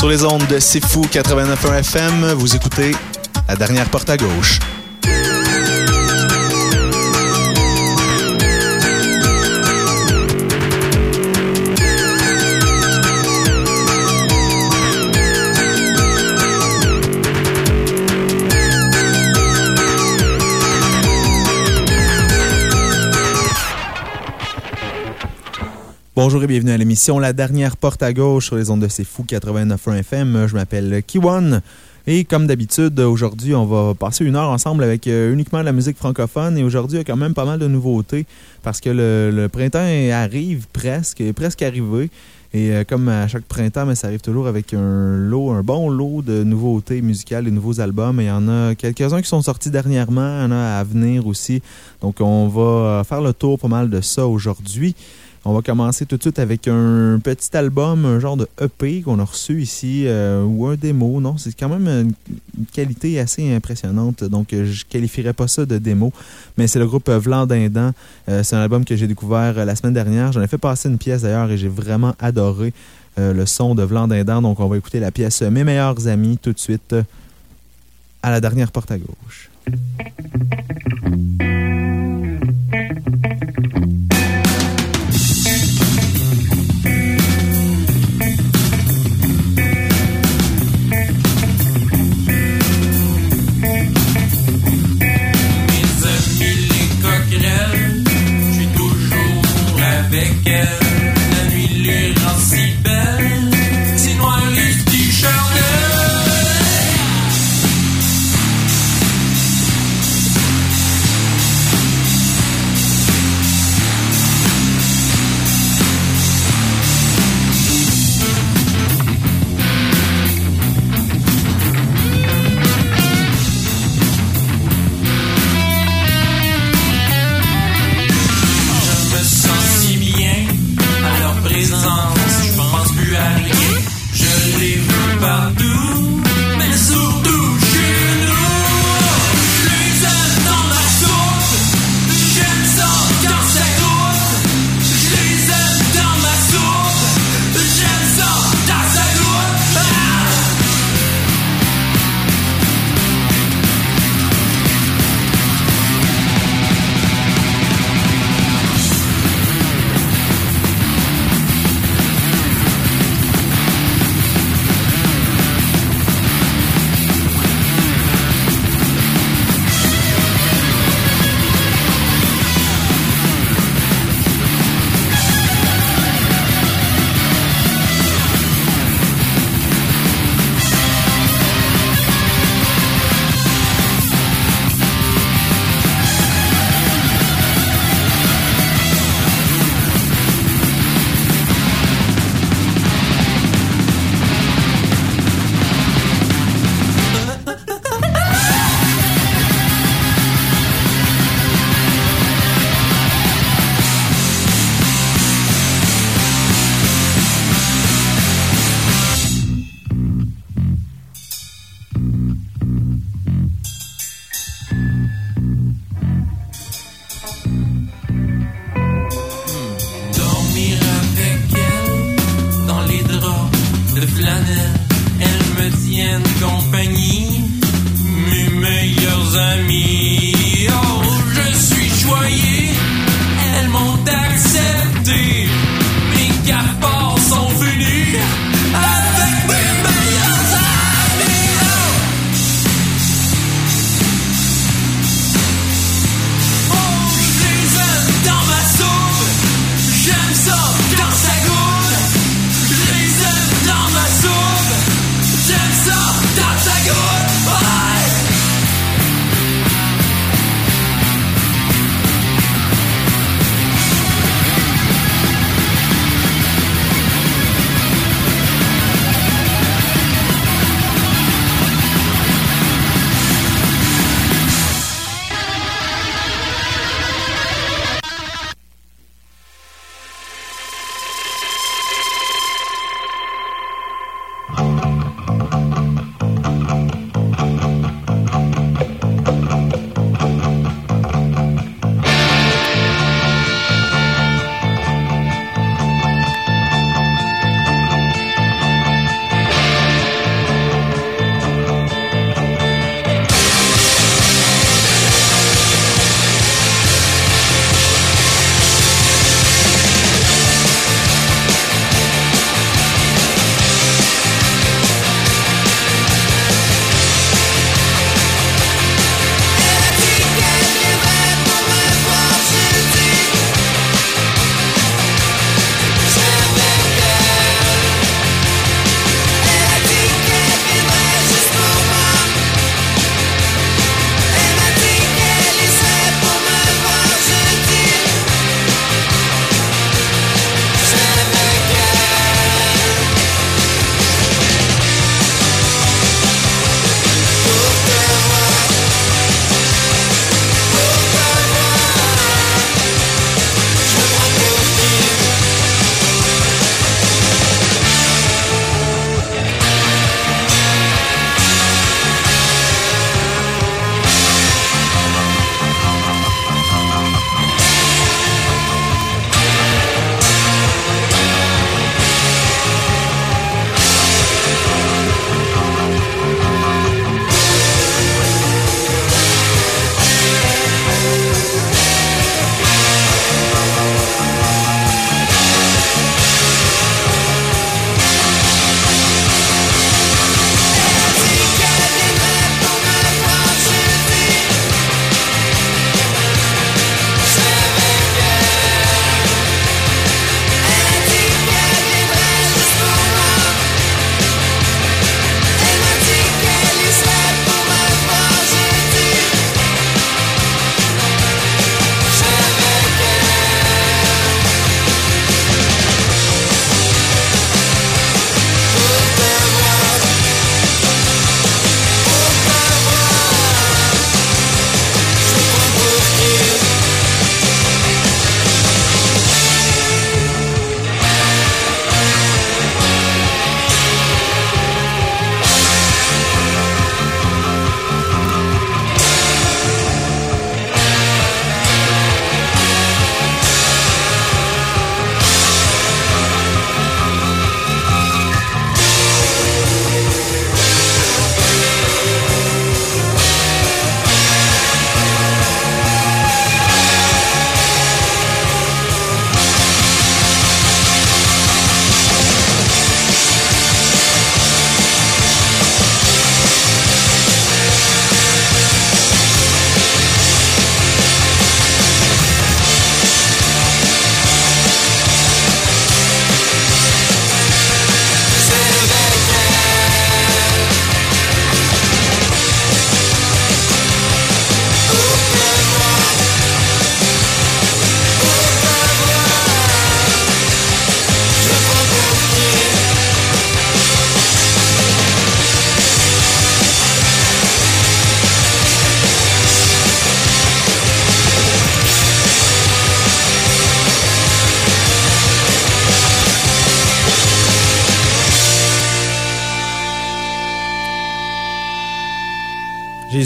Sur les ondes de C'est Fou 89.1 FM, vous écoutez La dernière porte à gauche. Bonjour et bienvenue à l'émission La dernière porte à gauche sur les ondes de C'est Fou 89.1 FM. Je m'appelle Kiwan. Et comme d'habitude, aujourd'hui, on va passer une heure ensemble avec euh, uniquement de la musique francophone. Et aujourd'hui, il y a quand même pas mal de nouveautés parce que le, printemps arrive presque, est presque arrivé. Et euh, comme à chaque printemps, mais ça arrive toujours avec un lot, un bon lot de nouveautés musicales, de nouveaux albums. Et il y en a quelques-uns qui sont sortis dernièrement, il y en a à venir aussi. Donc on va faire le tour pas mal de ça aujourd'hui. On va commencer tout de suite avec un petit album, un genre de EP qu'on a reçu ici, euh, ou un démo. Non, c'est quand même une qualité assez impressionnante, donc euh, je qualifierais pas ça de démo. Mais c'est le groupe Vlandindan. Euh, c'est un album que j'ai découvert la semaine dernière. J'en ai fait passer une pièce d'ailleurs et j'ai vraiment adoré le son de Vlandindan. Donc on va écouter la pièce Mes meilleurs amis tout de suite à la dernière porte à gauche.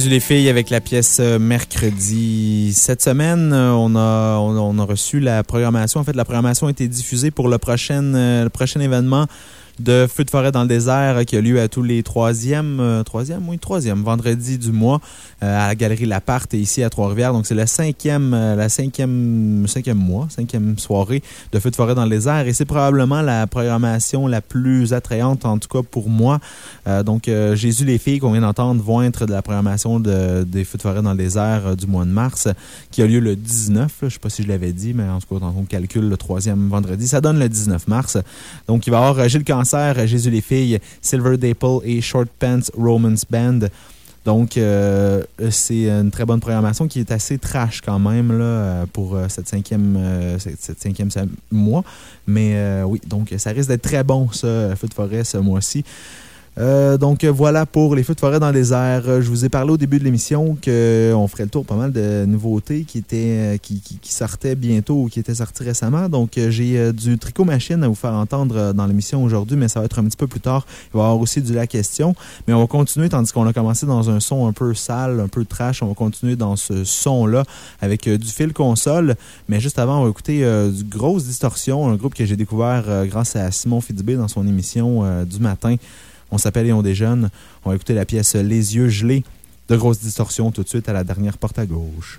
Les filles avec la pièce euh, mercredi. Cette semaine, euh, on a, a reçu la programmation. En fait, la programmation a été diffusée pour le prochain, euh, le prochain événement de Feu de forêt dans le désert qui a lieu à tous les troisièmes, troisième, oui, troisième vendredi du mois à la Galerie Laparte ici à Trois-Rivières. Donc, c'est la cinquième, la cinquième, cinquième mois, cinquième soirée de Feu de forêt dans le désert et c'est probablement la programmation la plus attrayante, en tout cas pour moi. donc, Jésus les filles qu'on vient d'entendre vont être de la programmation de, des Feux de forêt dans le désert du mois de mars qui a lieu le 19. je ne sais pas si je l'avais dit, mais en tout cas, on calcule le troisième vendredi. Ça donne le 19 mars. Donc, il va y avoir Gilles Jésus les filles, Silver Daple et Short Pants Romance Band. Donc, c'est une très bonne programmation qui est assez trash quand même là, pour cette cinquième, cette, cinquième mois. Mais oui, donc ça risque d'être très bon, ça, Feu de forêt, ce mois-ci. Euh, donc voilà pour les feux de forêt dans les airs. Je vous ai parlé au début de l'émission qu'on ferait le tour pas mal de nouveautés qui, étaient, qui, qui, sortaient bientôt ou qui étaient sorties récemment. Donc j'ai euh, du tricot machine à vous faire entendre euh, dans l'émission aujourd'hui, mais ça va être un petit peu plus tard. Il va y avoir aussi du la question. Mais on va continuer, tandis qu'on a commencé dans un son un peu sale, un peu trash. On va continuer dans ce son-là avec du fil console. Mais juste avant, on va écouter du Grosse Distorsion, un groupe que j'ai découvert grâce à Simon Fitzbé dans son émission du matin. On s'appelle et on déjeune. On va écouter la pièce Les yeux gelés de grosse distorsion tout de suite à la dernière porte à gauche.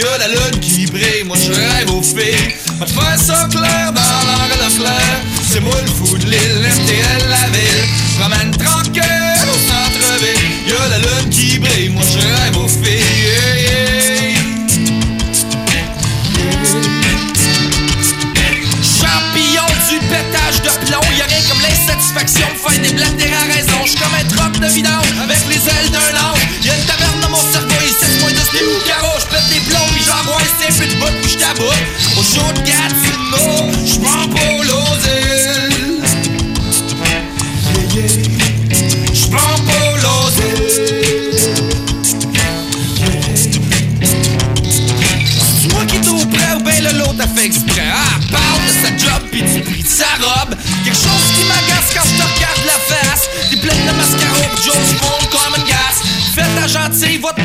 Y'a la lune qui brille, moi je rêve aux filles. Va te faire clair dans l'heure la claire, c'est moi le fou de l'île, MTL la ville. Promène tranquille au centre-ville, y'a la lune qui brille, moi je rêve aux filles. Comme l'insatisfaction de faire des blagues à raison. J'suis comme un troc de vidange avec les ailes d'un ange. Y'a une taverne dans mon cerveau, ici c'est moins de ce carreau. J'pète des plombs, pis j'envoie un peu de bout, pis j'taboute. Au chaud de Gatineau, j'prends pas l'os Yeah, yeah. J'prends pas l'os C'est moi qui près ou ben le lot a fait exprès Ah, parle de sa job pis du prix de sa robe Quelque chose Joe's Bond comme gasse Fais ta gentille, va te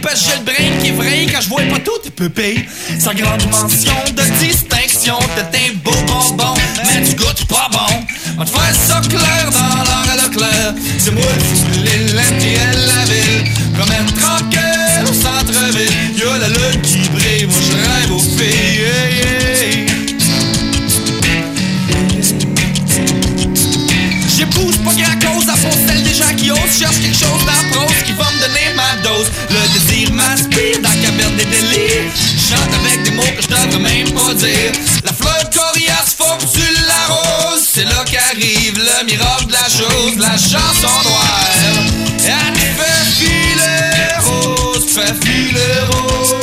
Parce que j'ai le brain qui vrai quand je vois pas tout tes pupilles Sans grande mention de distinction T'es un beau bonbon, mais tu goûtes pas bon. Va te faire ça clair dans l'heure à la claire. C'est moi de l'île, la ville Promène tranquille au centre-ville. Y'a la lune qui Cherche quelque chose la prose qui va me donner ma dose. Le désir m'inspire dans la caverne des délires. Chante avec des mots que je devrais même pas dire. La fleur coriace, faut que tu l'arroses C'est là qu'arrive le miracle de la chose. La chanson noire. Elle fait filer rose, fait filer rose.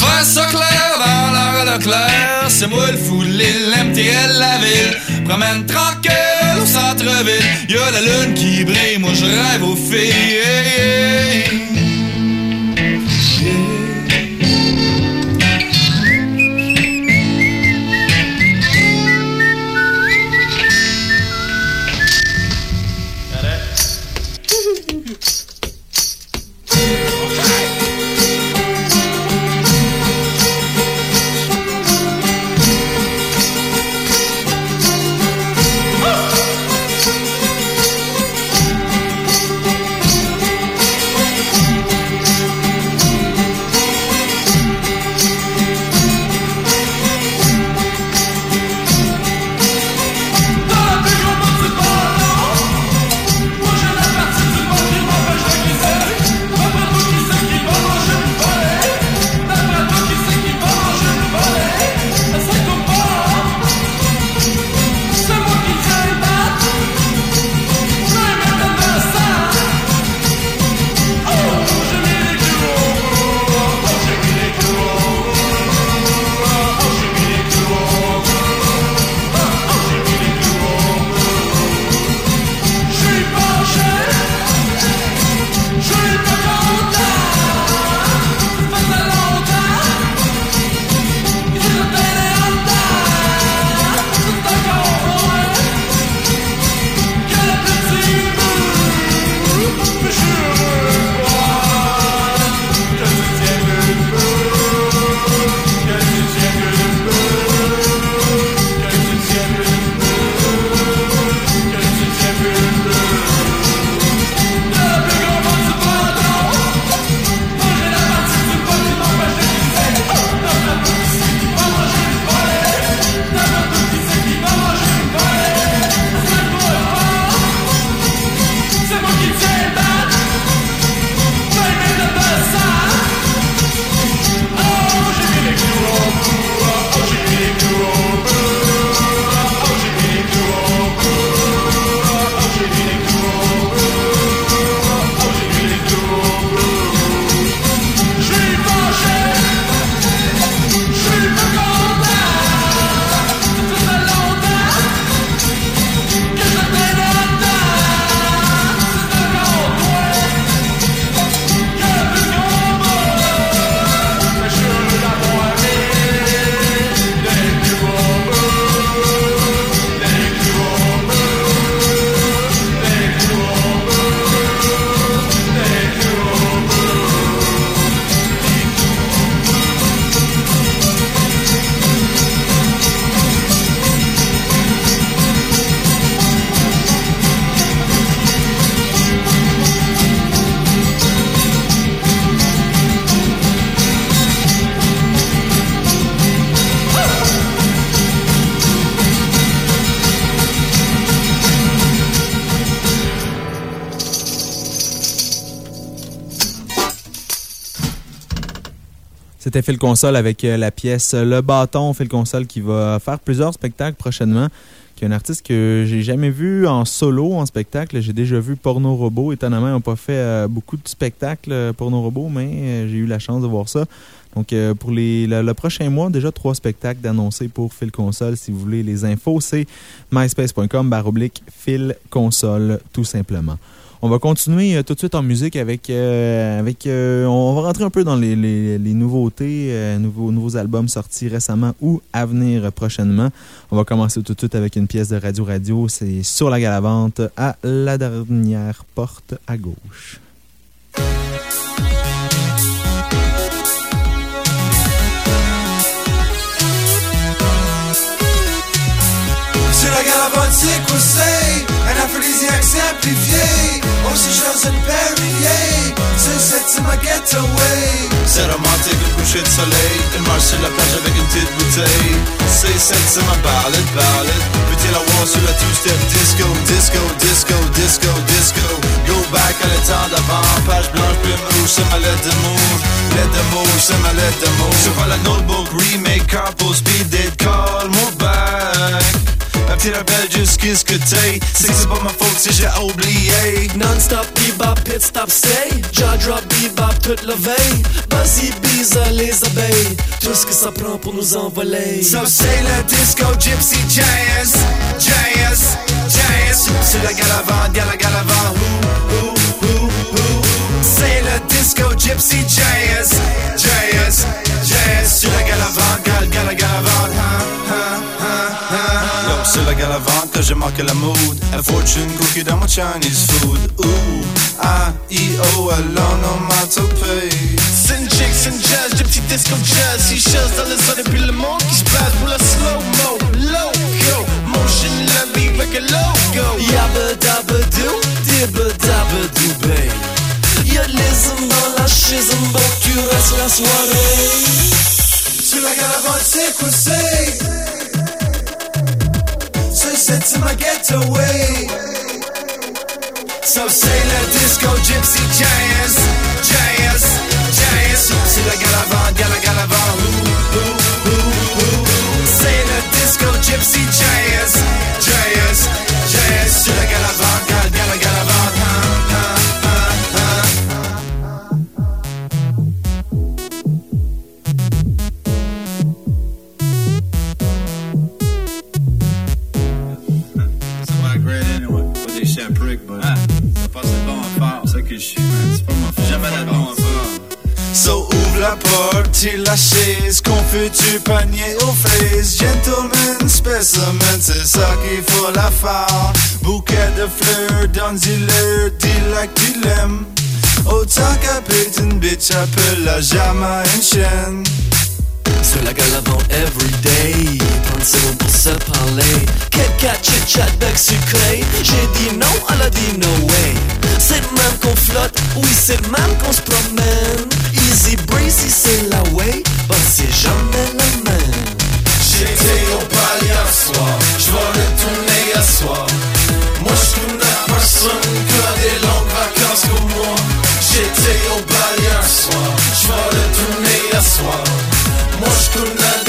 Faire ça clair dans de clair. C'est moi le fou l'île, MTL la ville. Promène tranquille au centre-ville. Y'a la lune qui brille, moi je rêve aux filles C'était Phil Console avec euh, la pièce Le Bâton. Phil Console qui va faire plusieurs spectacles prochainement. Qui est un artiste que j'ai jamais vu en solo en spectacle. J'ai déjà vu Porno Robot. Étonnamment, ils n'ont pas fait euh, beaucoup de spectacles euh, Porno Robot, mais j'ai eu la chance de voir ça. Donc, pour les, le, prochain mois, déjà trois spectacles d'annoncer pour Phil Console. Si vous voulez les infos, c'est myspace.com baroblique Phil Console, tout simplement. On va continuer euh, tout de suite en musique avec. Euh, euh, on va rentrer un peu dans les, nouveautés, nouveaux, nouveaux albums sortis récemment ou à venir prochainement. On va commencer tout de suite avec une pièce de Radio Radio. C'est Sur la Galavante à la dernière porte à gauche. Sur la Galavante, c'est? C'est? Un aphrodisiaque simplifié Aussi chose une Perrier. C'est cette ma getaway. C'est romantique, une coucher de soleil. Elle marche sur la plage avec une petite bouteille. C'est cette c'est ma ballad, ballad Peut-il la voir sur la two-step disco Disco, disco, disco, disco? Go back à l'état d'avant. Page blanche, plume rouge, c'est ma lettre d'amour. Lettre d'amour, c'est ma lettre d'amour. Sur la notebook, remake, carpool, speed date, call, move back Petit rappel jusqu'à ce que t'es. C'est que c'est pas ma faute si j'ai oublié. Non-stop, bebop, pit stop, say. Jaw drop, bebop, toute la veille. Buzzy, bise, les abeilles. Tout ce que ça prend pour nous envoler. So c'est le disco, gypsy, jazz. Jazz, jazz. C'est la galavante, gala galavante Ouh, ouh, C'est le disco, gypsy, jazz. Jazz, jazz. C'est la galavante, gala, gala, galavante ha, ha, ha, ha c'est la galavante que j'ai marqué la mood. A fortune cookie dans mon Chinese food. Ooh, I-E-O, l'onomatopée. C'est une chick, c'est une jazz, des petits disco jazz. Si chasse dans les zones et puis le monde qui se passe pour la slow-mo. Loco, motion la vie avec un logo. Yabba dabba doo, dibba dabba doo, babe. Y'a les dans la chaise, bon, tu restes la soirée. Sur la galavante, c'est quoi c'est? Sent to my getaway. So say la disco, gypsy, jazz, jazz, jazz. C'est la galavant, gala galavant, ooh, ooh, ooh. C'est disco, gypsy, jazz, jazz, jazz. C'est la galavant, gala, gala, galavant, la porte, tire la chaise, du panier aux fraises. Gentleman specimen, c'est ça qu'il faut la faire. Bouquet de fleurs, donne-y-le, dis-la que tu l'aimes. Autant qu'à une bitch, appelle-la jamais une chaîne. Sur la galavant everyday 30 secondes pour se parler. Quelqu'un chit-chat bec sucré. J'ai dit non, elle a dit no way. C'est même qu'on flotte, oui c'est le même qu'on se promène. Easy breezy c'est la way. But c'est jamais la même. J'étais au bal hier soir. J'vois retourner à soir. Moi j'connais personne qui a des longues vacances comme moi. J'étais au bal hier soir. J'vois retourner à soir moi je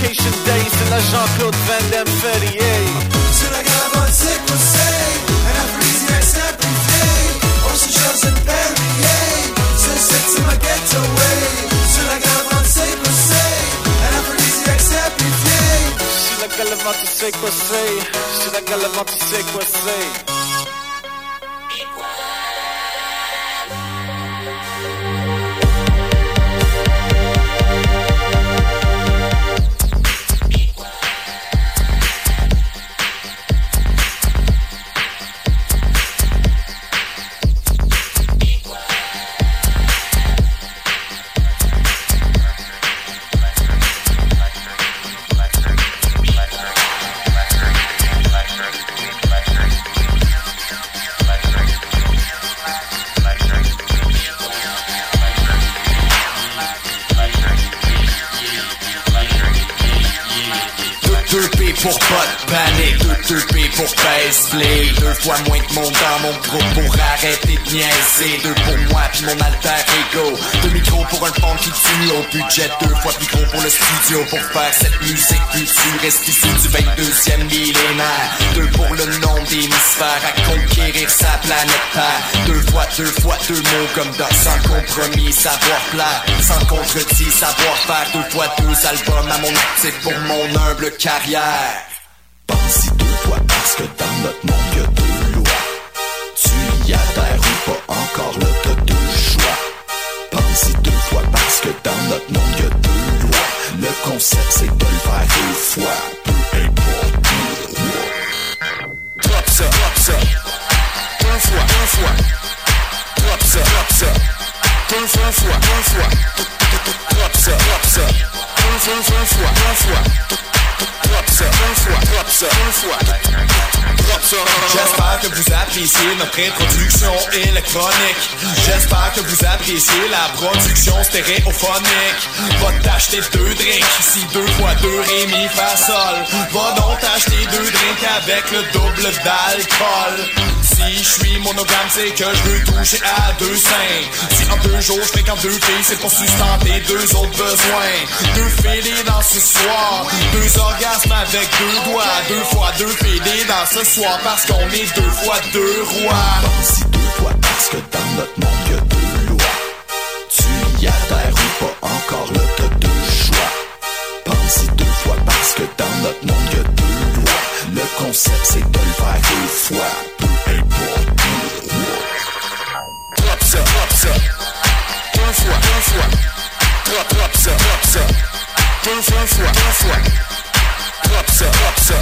vacation days in a Jean-Claude Van Damme 38. Sur la caravane, c'est conseil, un aphrodisiaque simplifié. On se chose and Perrier, ce set c'est ma getaway. Sur la caravane, c'est conseil, un aphrodisiaque simplifié. Sur la caravane, c'est conseil, sur la c'est conseil. Deux pour moi puis mon alter ego. Deux micros pour un fond qui tue Au budget. Deux fois plus gros pour le studio Pour faire cette musique futuriste issue du 22e millénaire. Deux pour le nom d'hémisphère À conquérir sa planète Terre. Deux fois, deux fois, deux mots comme dans Sans compromis, savoir plaire. Sans contredit, savoir faire Deux fois deux albums à mon actif pour mon humble carrière. Deux fois parce que dans notre monde pas encore là t'as deux choix. Pense-y deux fois parce que dans notre monde y a deux lois. Le concept c'est de le faire deux fois. Peu importe Drop ça, drop ça. Deux fois, deux fois. Drop ça, drop ça. Deux fois, deux fois, deux fois. Drop ça, drop ça. Deux fois, deux fois, deux fois. J'espère que vous appréciez notre introduction électronique. J'espère que vous appréciez la production stéréophonique. Va t'acheter deux drinks, ici deux fois deux ré mi fa sol. Va donc t'acheter deux drinks avec le double d'alcool. Si je suis monogame, c'est que je veux toucher à deux seins. Si en deux jours je fréquente deux filles, c'est pour sustenter deux autres besoins. Deux filles dans ce soir, deux orgasmes avec deux doigts. Deux fois deux filles dans ce soir parce qu'on est deux fois deux rois. Pense-y deux fois parce que dans notre monde y a deux lois. Tu y adhères ou pas encore là t'as deux choix. Pense-y deux fois parce que dans notre monde y a deux lois. Le concept c'est de le faire deux fois. Ça. Deux fois, deux fois. Drop, drop ça, drop ça. Deux fois, deux fois, deux fois. Drop ça, drop ça.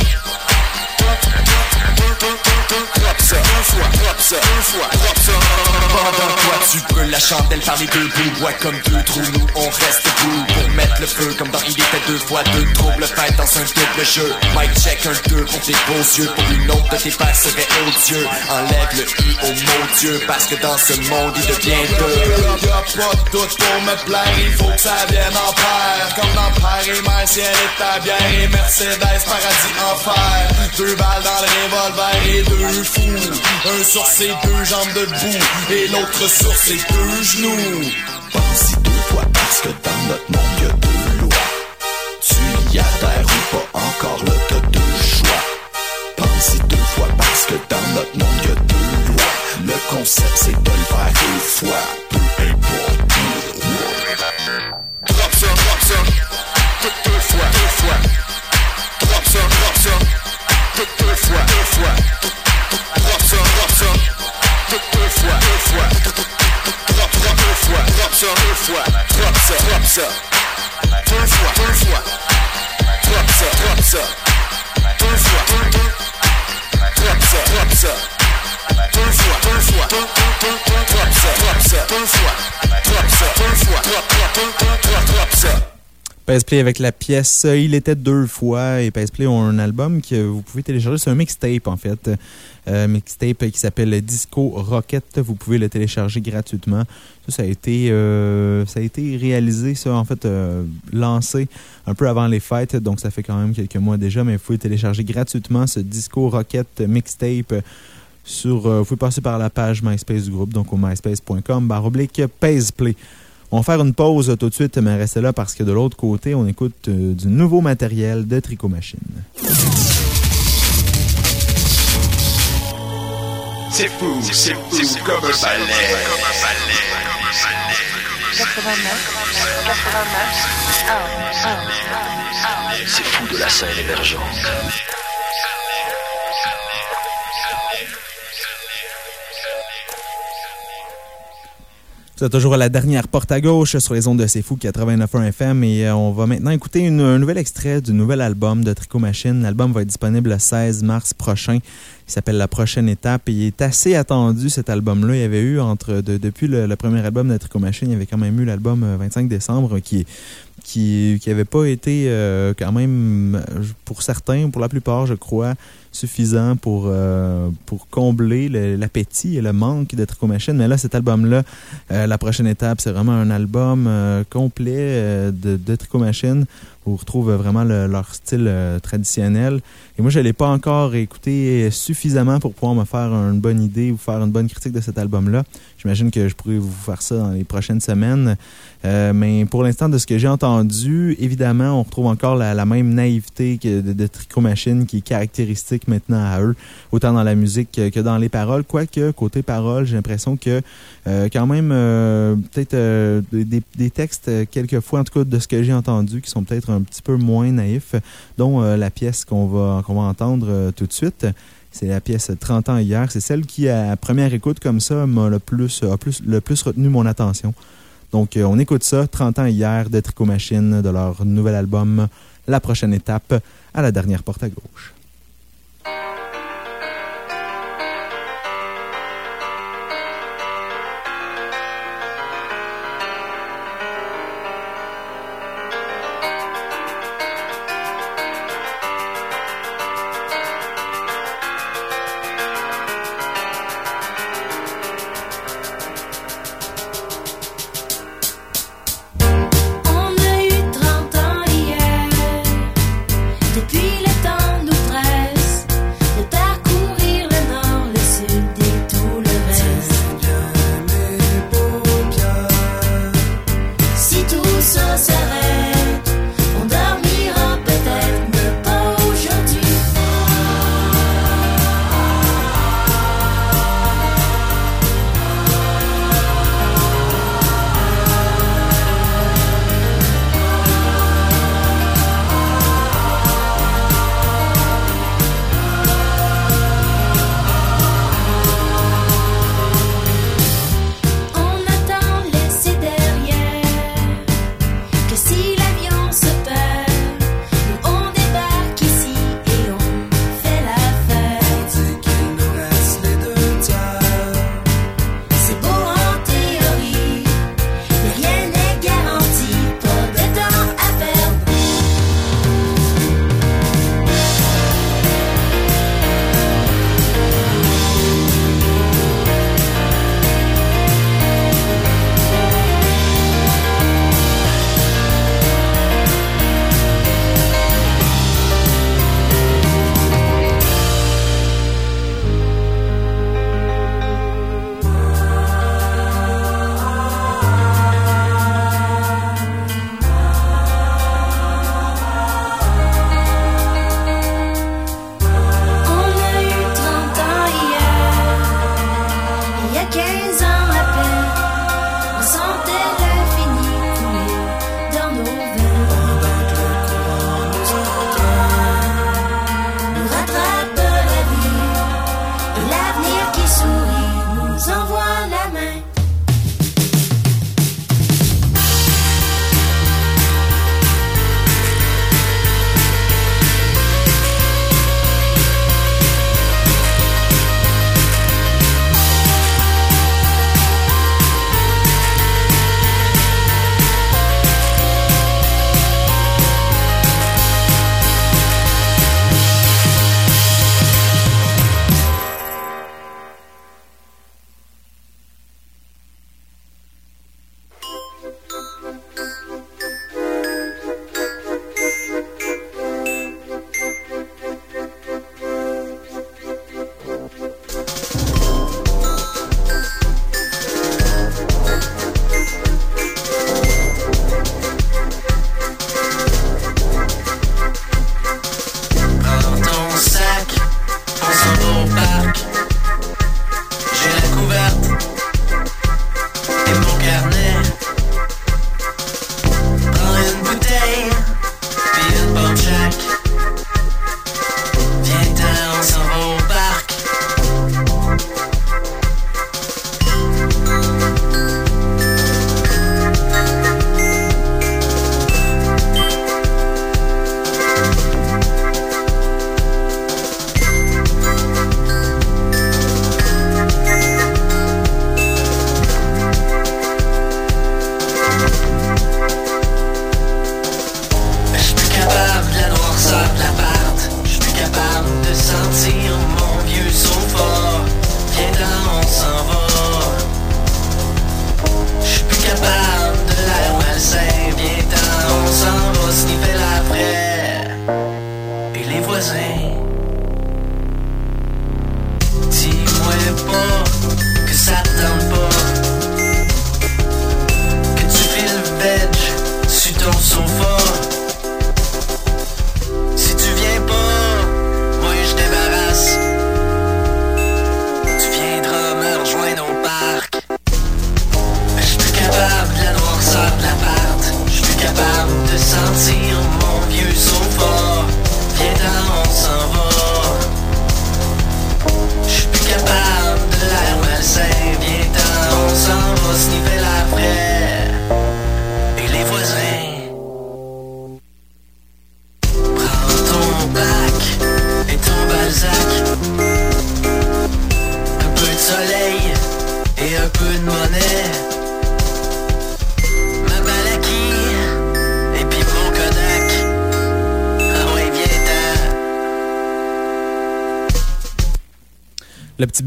Drop, drop, drop, drop ça. Deux fois, drop ça, deux fois, drop ça. Tu peux la chandelle par les deux bouts. Ouais comme deux trous, nous on reste debout. Pour mettre le feu comme dans Il était deux fois deux Trouble fait dans un double jeu. Mike check un deux pour tes beaux yeux. Pour une autre de tes pères serait odieux. Enlève le i au mot Dieu Parce que dans ce monde il devient deux. Y'a pas de doute pour me plaire, il faut que ça vienne en paire. Comme dans Père et ciel et ta bière et Mercedes, paradis, enfer. Deux balles dans le revolver et deux fous. Un sur ses deux jambes debout. Et l'autre sur ses deux genoux. Pense-y deux fois parce que dans notre monde y a deux lois. Tu y adhères ou pas encore là t'as deux choix. Pense-y deux fois parce que dans notre monde y a deux lois. Le concept c'est de le faire deux fois. Ça, avec la pièce euh, Il était deux fois et Paisley ont un album que vous pouvez télécharger. C'est un mixtape en fait. Euh, mixtape qui s'appelle Disco Rocket. Vous pouvez le télécharger gratuitement. Ça, a été, euh, ça a été réalisé, ça en fait, euh, lancé un peu avant les fêtes. Donc ça fait quand même quelques mois déjà. Mais vous pouvez télécharger gratuitement ce Disco Rocket mixtape. Sur, euh, vous pouvez passer par la page MySpace du groupe, donc au myspace.com, barre oblique, Paisley. On va faire une pause tout de suite, mais restez là parce que de l'autre côté, on écoute du nouveau matériel de Tricot Machine. C'est fou, c'est fou, comme un balai. C'est fou de la scène émergente. C'est toujours à la dernière porte à gauche sur les ondes de C'est Fou 89.1 FM et euh, on va maintenant écouter un nouvel extrait du nouvel album de Tricot Machine. L'album va être disponible le 16 mars prochain. Il s'appelle La prochaine étape et il est assez attendu cet album-là. Il y avait eu entre de- depuis le, premier album de Tricot Machine, il y avait quand même eu l'album euh, 25 décembre qui qui qui avait pas été euh, quand même pour certains, pour la plupart, je crois, suffisant pour, euh, pour combler le- l'appétit et le manque de Tricot Machine. Mais là, cet album-là, euh, la prochaine étape, c'est vraiment un album euh, complet euh, de, de Tricot Machine où on retrouve vraiment le- leur style euh, traditionnel. Et moi, je ne l'ai pas encore écouté suffisamment pour pouvoir me faire une bonne idée ou faire une bonne critique de cet album-là. J'imagine que je pourrais vous faire ça dans les prochaines semaines. Euh, mais pour l'instant, de ce que j'ai entendu, évidemment, on retrouve encore la, même naïveté que de, de Tricot Machine qui est caractéristique maintenant à eux, autant dans la musique que, que dans les paroles. Quoique, côté paroles, j'ai l'impression que euh, quand même, euh, peut-être euh, des, des textes, euh, quelquefois, en tout cas de ce que j'ai entendu, qui sont peut-être un petit peu moins naïfs, dont euh, la pièce qu'on va, qu'on va entendre euh, tout de suite. C'est la pièce 30 ans hier. C'est celle qui, à première écoute comme ça, m'a le plus, a plus, le plus retenu mon attention. Donc, euh, on écoute ça, 30 ans hier de Tricot Machine, de leur nouvel album, La prochaine étape, à la dernière porte à gauche.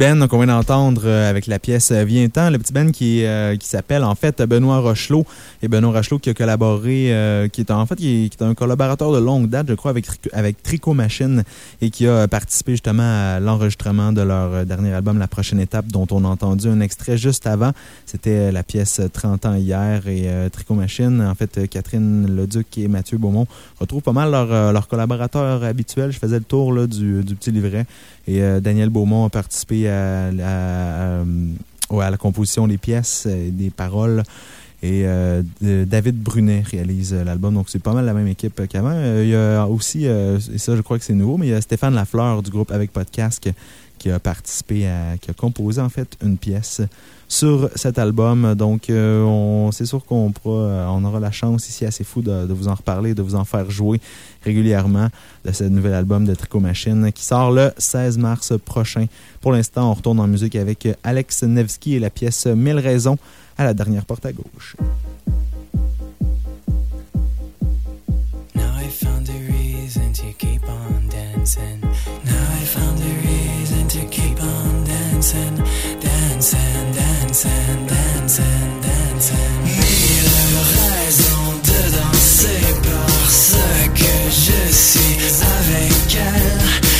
Ben qu'on vient d'entendre euh, avec la pièce euh, Viens-t'en, le petit Ben qui, euh, qui s'appelle en fait Benoît Rochelot. Et Benoît Rochelot qui a collaboré, qui est en fait qui est, un collaborateur de longue date, je crois, avec, avec Tricot Machine et qui a participé justement à l'enregistrement de leur dernier album, La prochaine étape, dont on a entendu un extrait juste avant. C'était la pièce 30 ans hier et Tricot Machine. En fait, Catherine Leduc et Mathieu Beaumont retrouvent pas mal leurs collaborateurs habituels. Je faisais le tour là, du, du petit livret. Et Daniel Beaumont a participé à, la composition des pièces, et des paroles. Et euh, David Brunet réalise l'album. Donc, c'est pas mal la même équipe qu'avant. Euh, il y a aussi, euh, et ça, je crois que c'est nouveau, mais il y a Stéphane Lafleur du groupe Avec Podcast qui a participé qui a composé en fait une pièce sur cet album. Donc, euh, c'est sûr qu'on euh, on aura la chance ici assez fou de, vous en reparler, de vous en faire jouer régulièrement de ce nouvel album de Tricot Machine qui sort le 16 mars prochain. Pour l'instant, on retourne en musique avec Alex Nevsky et la pièce Mille raisons à la dernière porte à gauche. Je suis avec elle.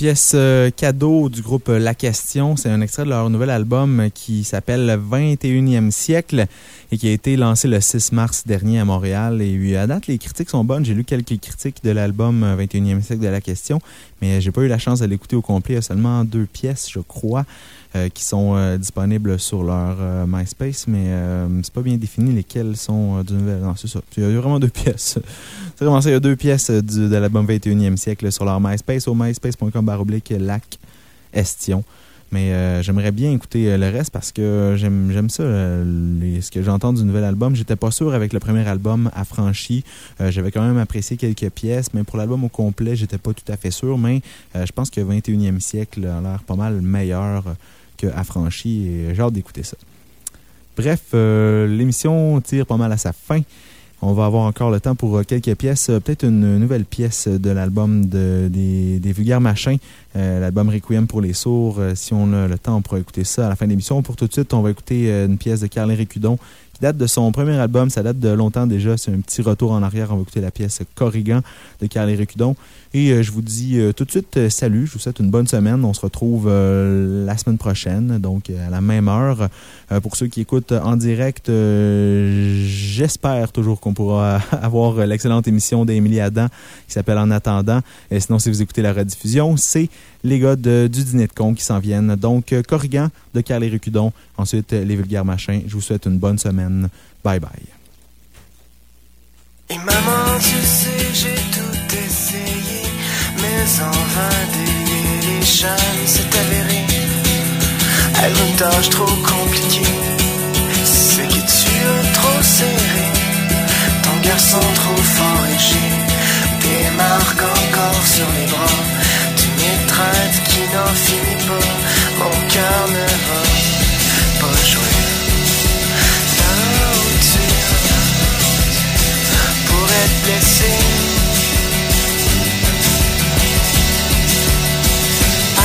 Pièce euh, cadeau du groupe La Question. C'est un extrait de leur nouvel album qui s'appelle 21e siècle et qui a été lancé le 6 mars dernier à Montréal. Et euh, à date, les critiques sont bonnes. J'ai lu quelques critiques de l'album euh, 21e siècle de La Question, mais j'ai pas eu la chance de l'écouter au complet. Il y a seulement deux pièces, je crois, euh, qui sont euh, disponibles sur leur euh, MySpace, mais euh, c'est pas bien défini lesquelles sont euh, du nouvel. Non, c'est ça. Il y a vraiment deux pièces. C'est vraiment ça. Il y a deux pièces euh, de l'album 21e siècle sur leur MySpace au myspace.com baroblique lac estion. Mais euh, j'aimerais bien écouter euh, le reste parce que j'aime j'aime ça, euh, ce que j'entends du nouvel album. J'étais pas sûr avec le premier album, Affranchi. J'avais quand même apprécié quelques pièces, mais pour l'album au complet, j'étais pas tout à fait sûr. Mais je pense que 21e siècle a l'air pas mal meilleur que Affranchi et j'ai hâte d'écouter ça. Bref, l'émission tire pas mal à sa fin. On va avoir encore le temps pour euh, quelques pièces. Euh, Peut-être une nouvelle pièce de l'album de, des, des Vulgaires Machins, euh, l'album Requiem pour les sourds. Si on a le temps, on pourra écouter ça à la fin de l'émission. Pour tout de suite, on va écouter une pièce de Carl Récudon date de son premier album. Ça date de longtemps déjà. C'est un petit retour en arrière. On va écouter la pièce Corrigan de Carl Récudon. Et euh, je vous dis euh, tout de suite euh, salut. Je vous souhaite une bonne semaine. On se retrouve la semaine prochaine, donc à la même heure. Pour ceux qui écoutent en direct, j'espère toujours qu'on pourra avoir l'excellente émission d'Émilie Adam qui s'appelle En attendant. Et sinon, si vous écoutez la rediffusion, c'est les gars de- du dîner de con qui s'en viennent. Donc, euh, Corrigan de Carl et Récudon. Ensuite, euh, les vulgaires machins. Je vous souhaite une bonne semaine. Bye bye. Et maman, tu sais, j'ai tout essayé, mais en vain les chaînes, avéré. Elle une tâche trop compliquée,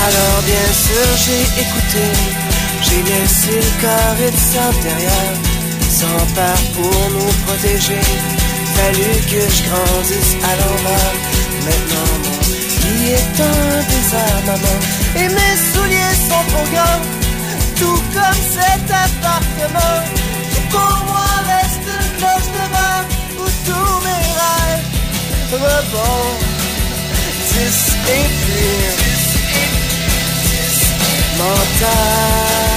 Alors bien sûr j'ai écouté, j'ai laissé le carré de sable derrière, sans part pour nous protéger. Fallu que je grandisse à l'envers, maintenant mon lit est un désert, et mes souliers sont trop grands, tout comme cet appartement. Et pour moi reste une cloche de bar où tous mes rêves rebondissent et puis Et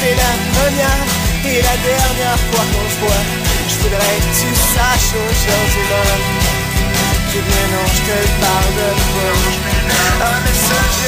c'est la première et la dernière fois qu'on se voit, je voudrais que tu saches aujourd'hui même que non, je te le pardonne pas. Un message